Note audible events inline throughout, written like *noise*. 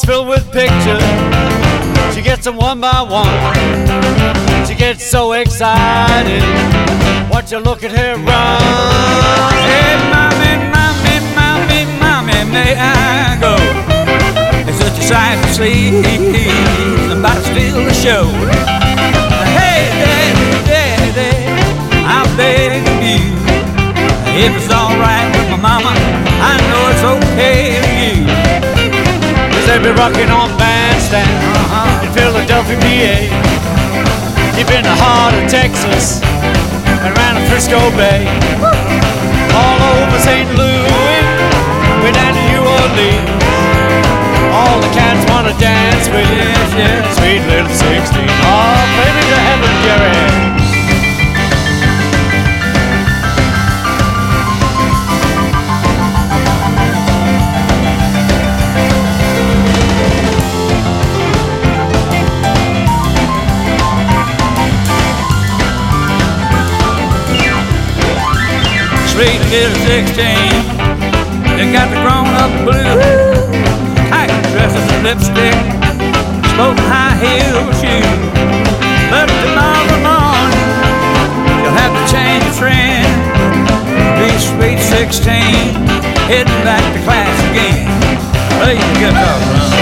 Wallet's filled with pictures. She gets them one by one. She gets so excited. Watch her look at her run. Hey, mommy, mommy, mommy, mommy, may I go? It's such a sight to see. Somebody steal the show. Hey, daddy, daddy, I'm begging you. If it's alright with my mama, I know it's okay with you. Cause they be rocking on bandstand uh-huh, in Philadelphia, PA. Deep in the heart of Texas and around the Frisco Bay. All over St. Louis, way down to New Orleans. All the cats wanna dance with Yes, yes. sweet little 16. Oh, baby to heaven, Jerry. Sweet little 16. They got the grown up blue. Tight dresses and lipstick. Smoking high heel shoes. But tomorrow morning, you'll have to change your friend. Be sweet 16. Heading back to class again. Play the guitar,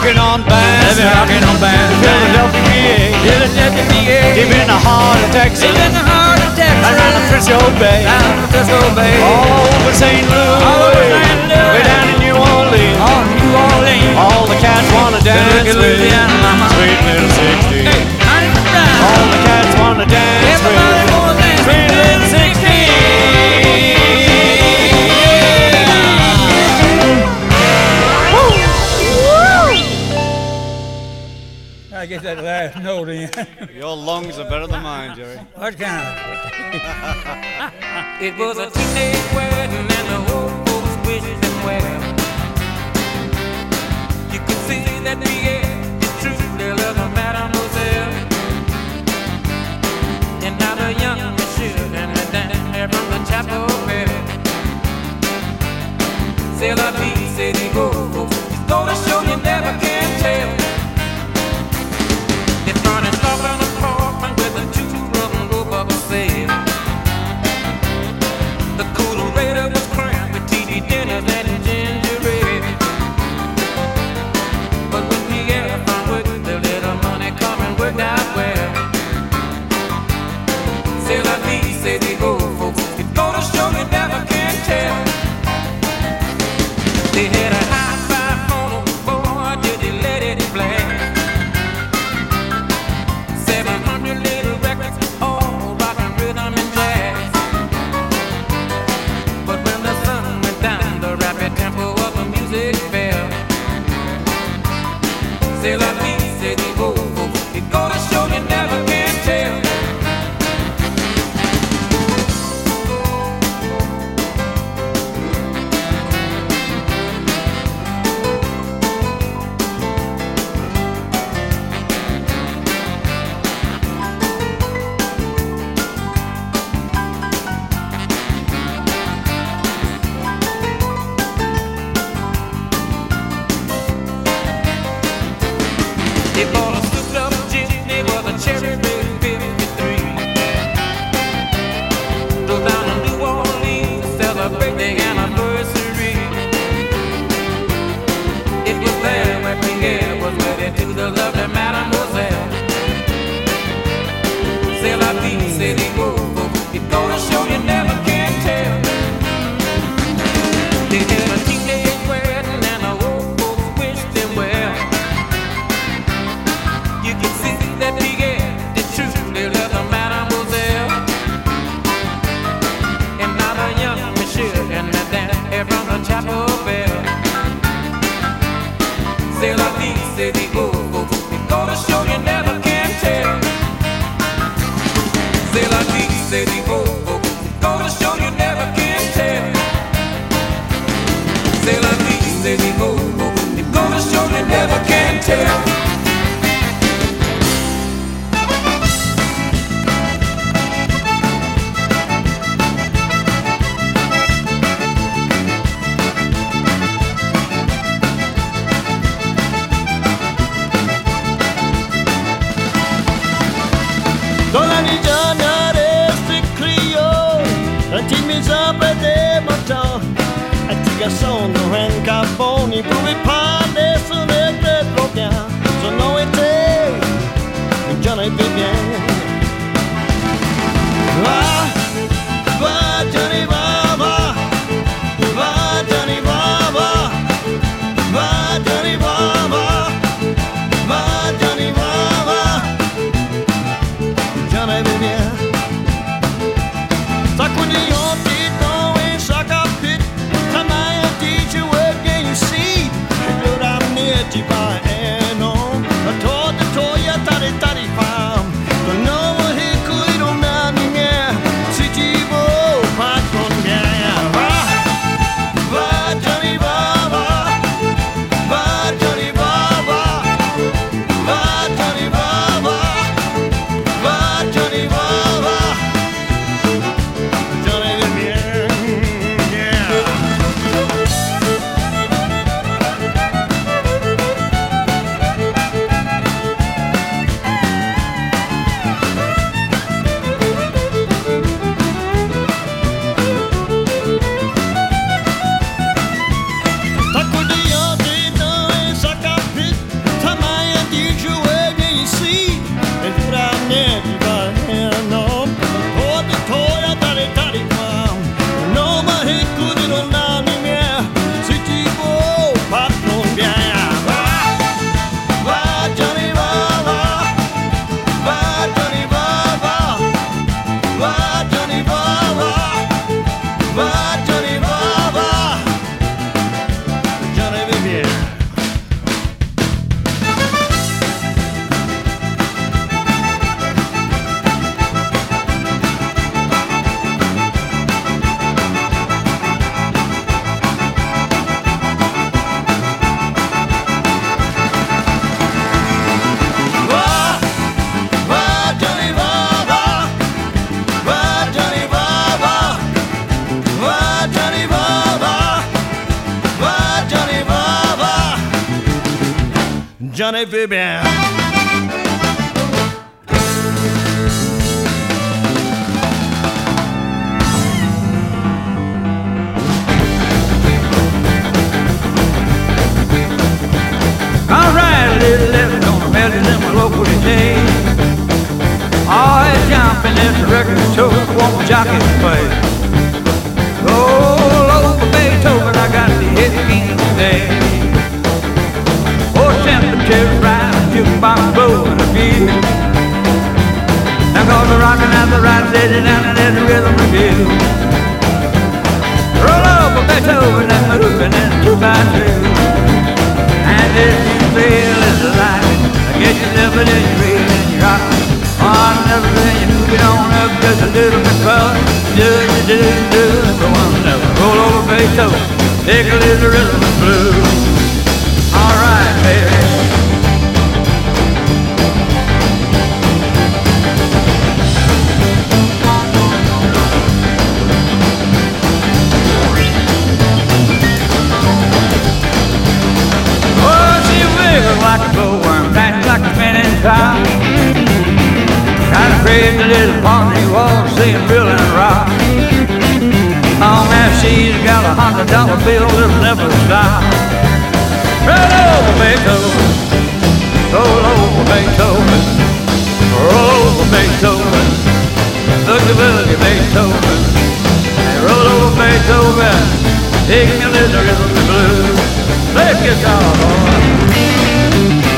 Well, they be rocking on They've been rocking on band. Philadelphia, PA. Philadelphia, PA. In the heart of Texas in the heart of Texas. around the Frisco Bay. Down the Frisco Bay. All over St. Louis, All over St. Louis. way down in New Orleans. on New Orleans. All the cats wanna dance with Louisiana, mama. sweet little 16. Hey, honey. All the cats wanna dance with get that last note in. *laughs* Your lungs are better than mine, Jerry. what kind of? *laughs* It was a teenage wedding and the old folks wished them well. You could see that Pierre is truly loving Mademoiselle. And now the young Michelle and the down there from the chapel bell. C'est la vie, c'est the go. It's gonna show you never can tell. C'est la vie, coração. I'm Pony walls, seeing Building Rock. Oh man, she's got a hundred dollar bill that'll never stop. Roll over Beethoven, roll over Beethoven, roll over Beethoven, look the ability Beethoven, roll over Beethoven, take me a little, little blue, play guitar, boy.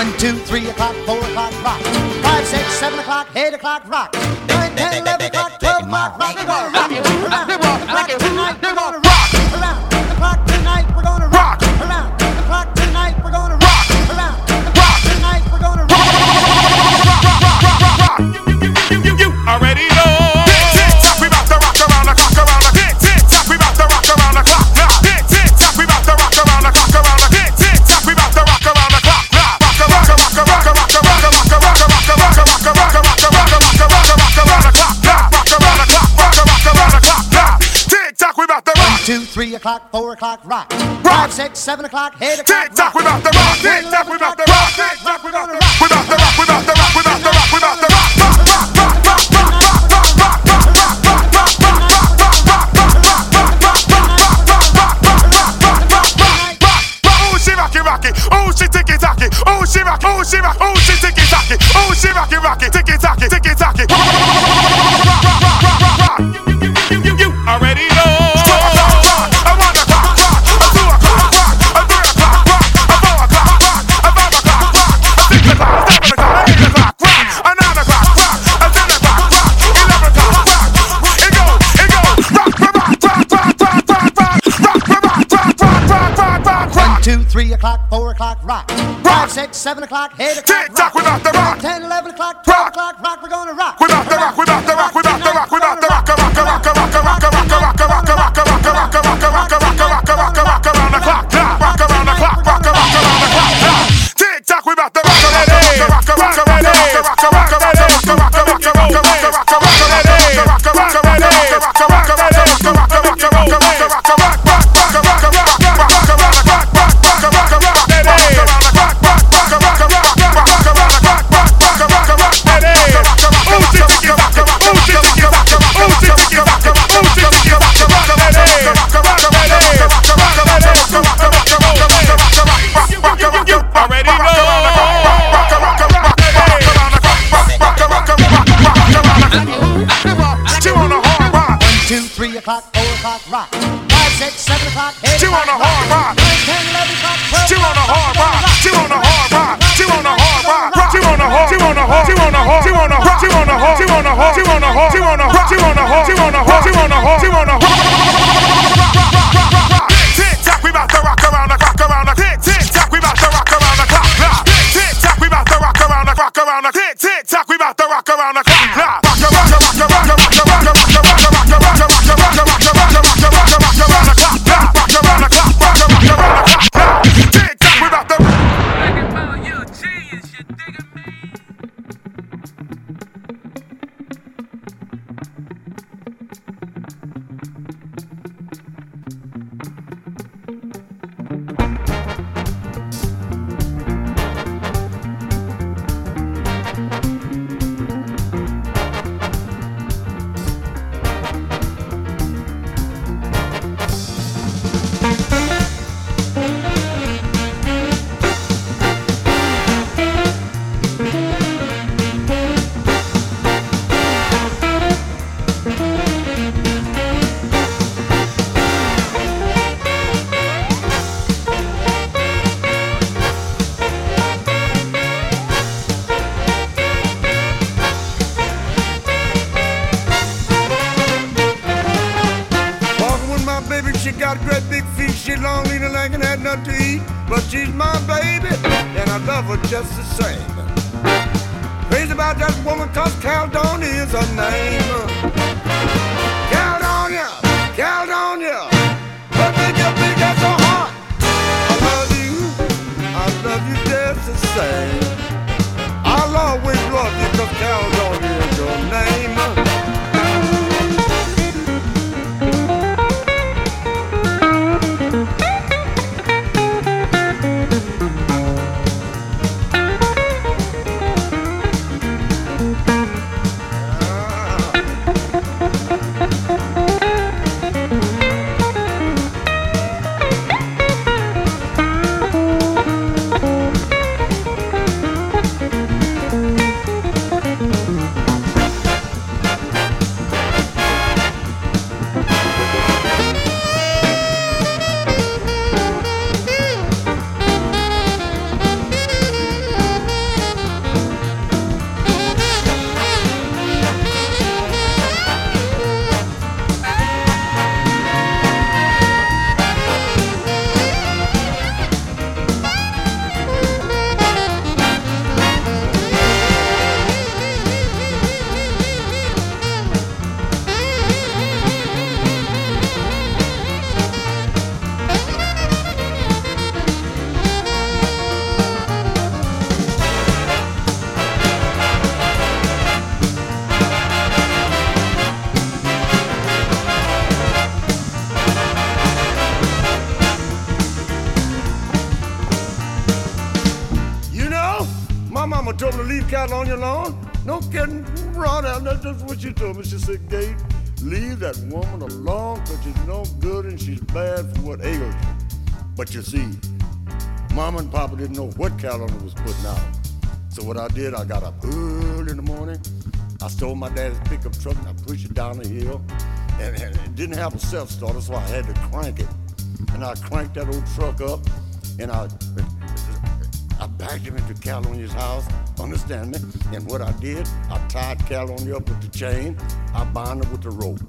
One, two, three o'clock, four o'clock, rock. Five, six, seven o'clock, eight o'clock, rock. Nine, ten, eleven o'clock, twelve o'clock, rock and roll, rock and roll, rock and roll, rock and roll. o'clock, four o'clock, rock. rock. Five, six, seven o'clock, eight o'clock. Tick tock, we about to rock. Tick tock, we about to rock. Tick tock, we about to rock. We about to rock. We about to rock. We about to rock. We about to rock. Rock, rock, rock, rock, rock, rock, rock, rock, rock, rock, rock, rock, rock, rock. rocky, oh she ticky tacky, oh she rock, oh she rock, oh she ticky tacky, oh she rocky rocky, ticky tacky, ticky tacky. Three o'clock, four o'clock, rock. rock. Five, six, seven o'clock, eight o'clock. Tick tock, we're not the rock. Ten, eleven. on a horse, you on a horse, you on a horse, you on a horse, you on a horse, you on a horse. Said, Gate, leave that woman alone because she's no good and she's bad for what ails you. But you see, Mama and Papa didn't know what Caldonia was putting out. So what I did, I got up early in the morning. I stole my daddy's pickup truck and I pushed it down the hill. And, and it didn't have a self-starter, so I had to crank it. And I cranked that old truck up and I I backed him into Caldonia's house, understand me? And what I did, I tied Caldonia up with the chain, I bound her with the rope.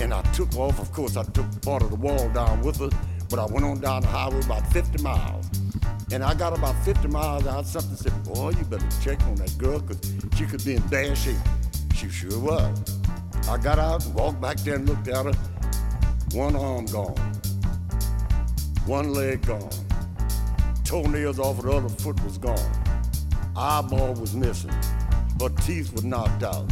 And I took off, of course, I took part of the wall down with her, but I went on down the highway about 50 miles. And I got about 50 miles out, something said, boy, you better check on that girl, because she could be in bad shape. She sure was. I got out and walked back there and looked at her. One arm gone, one leg gone toenails off of the other foot was gone. Eyeball was missing. Her teeth were knocked out.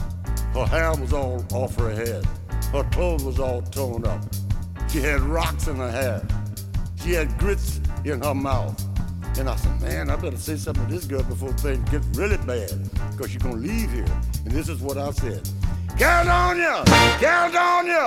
Her hair was all off her head. Her clothes was all torn up. She had rocks in her hair. She had grits in her mouth. And I said, man, I better say something to this girl before things get really bad, because she's gonna leave here. And this is what I said. Caldonia! Caldonia!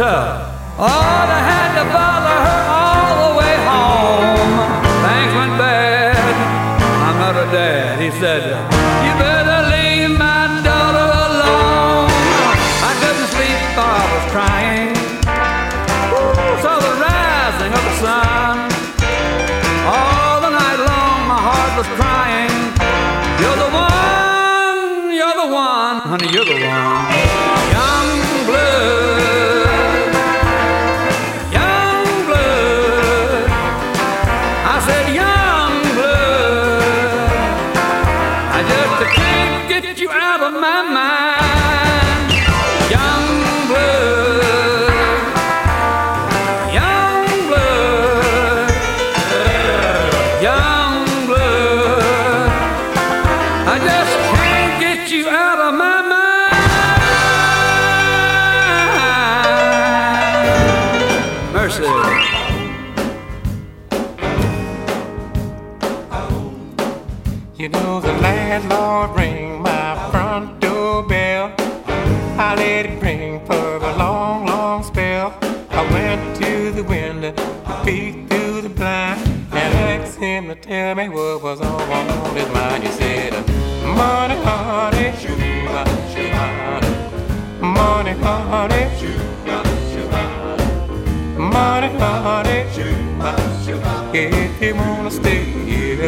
Tough. Oh, I had to follow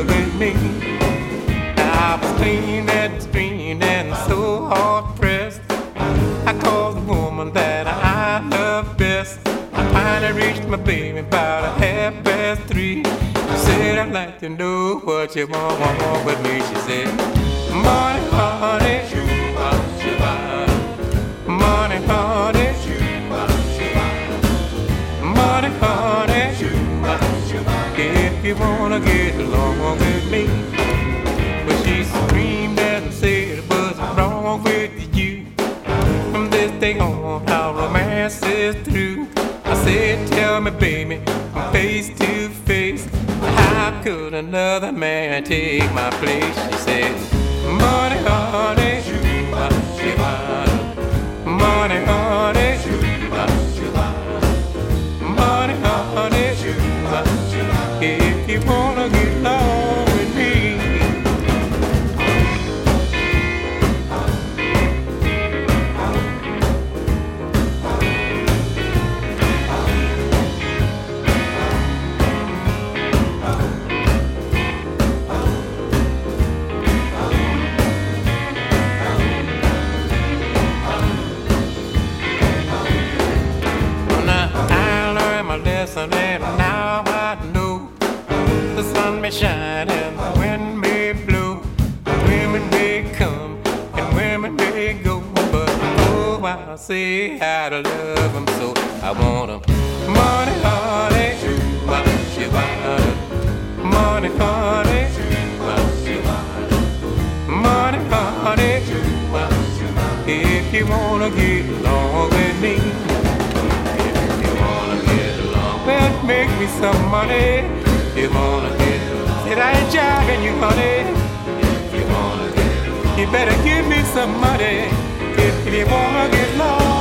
with me. I was clean and screamed and so hard pressed. I called the woman that I love best. I finally reached my baby about a half past three. She said, I'd like to know what you want, want, want with me. She said, Money, honey, If you wanna get along with me. But she screamed and said, What's wrong with you? From this day on, our romance is through. I said, Tell me, baby, from face to face, how could another man take my place? She said, Money, honey, money, honey, Say how to love 'em so I want 'em money, honey, money, honey, money, honey. If you wanna get along with me. If you wanna get along well, make me some money. If you wanna get along, Said I ain't jiving you, honey. If you wanna get along, You better give me some money if you wanna get along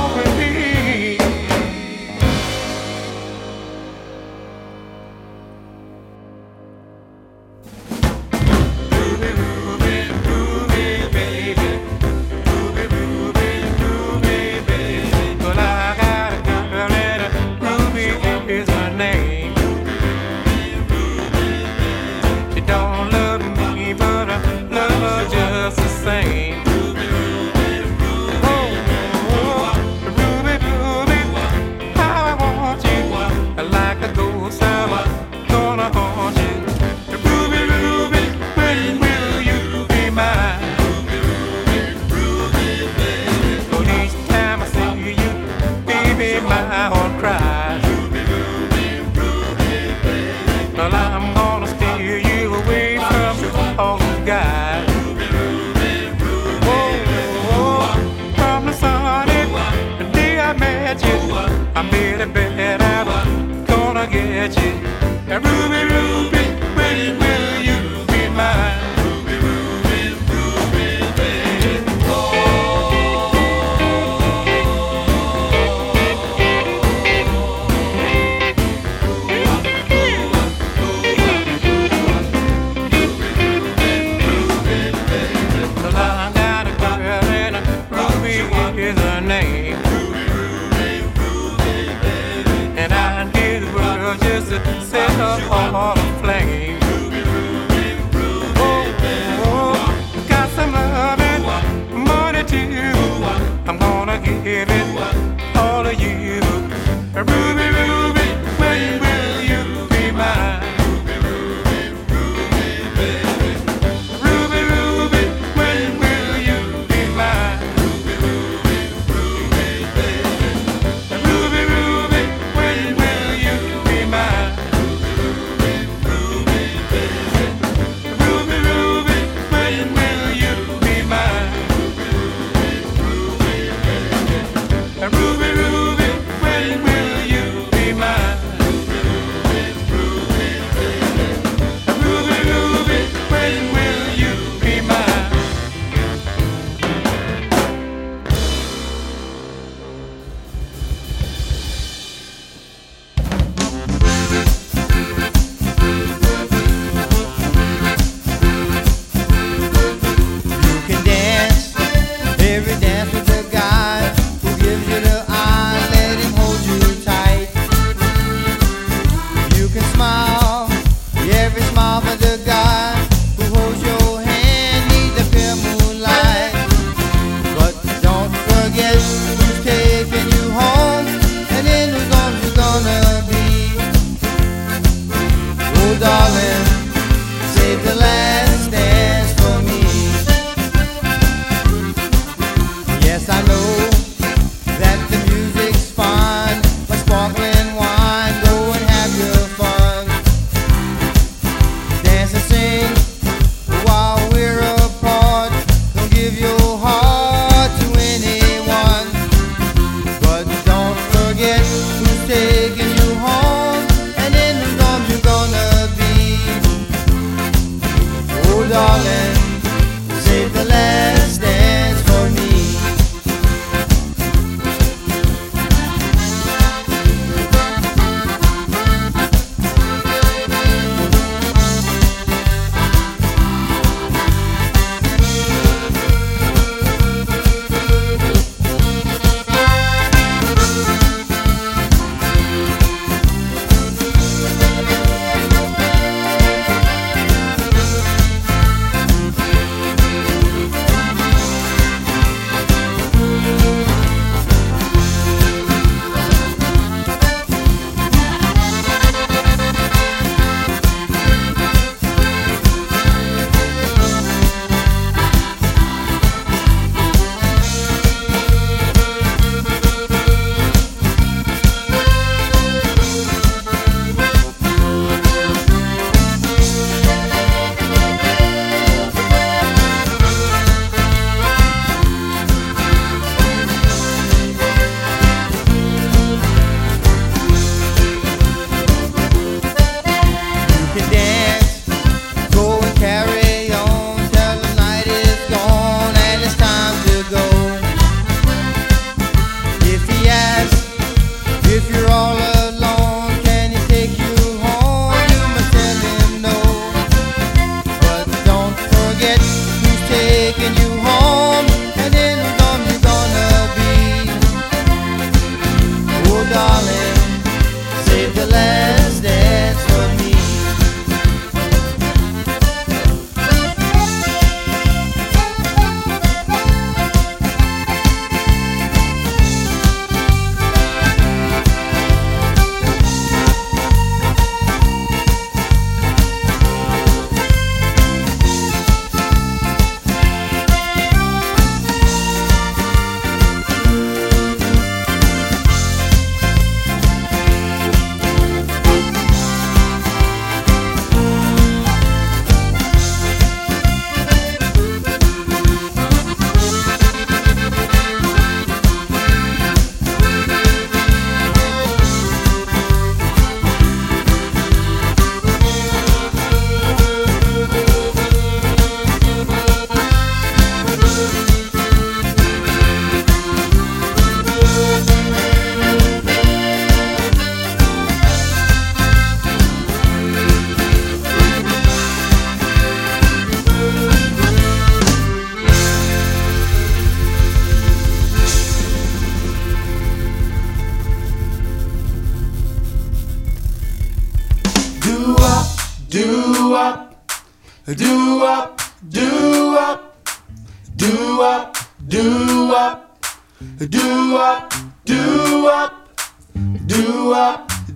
Oh.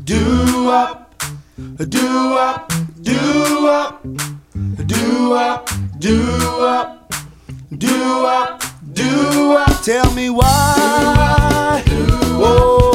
do up, do up, do up, do up, do up, do up, do up. Tell me why. Do up, do up.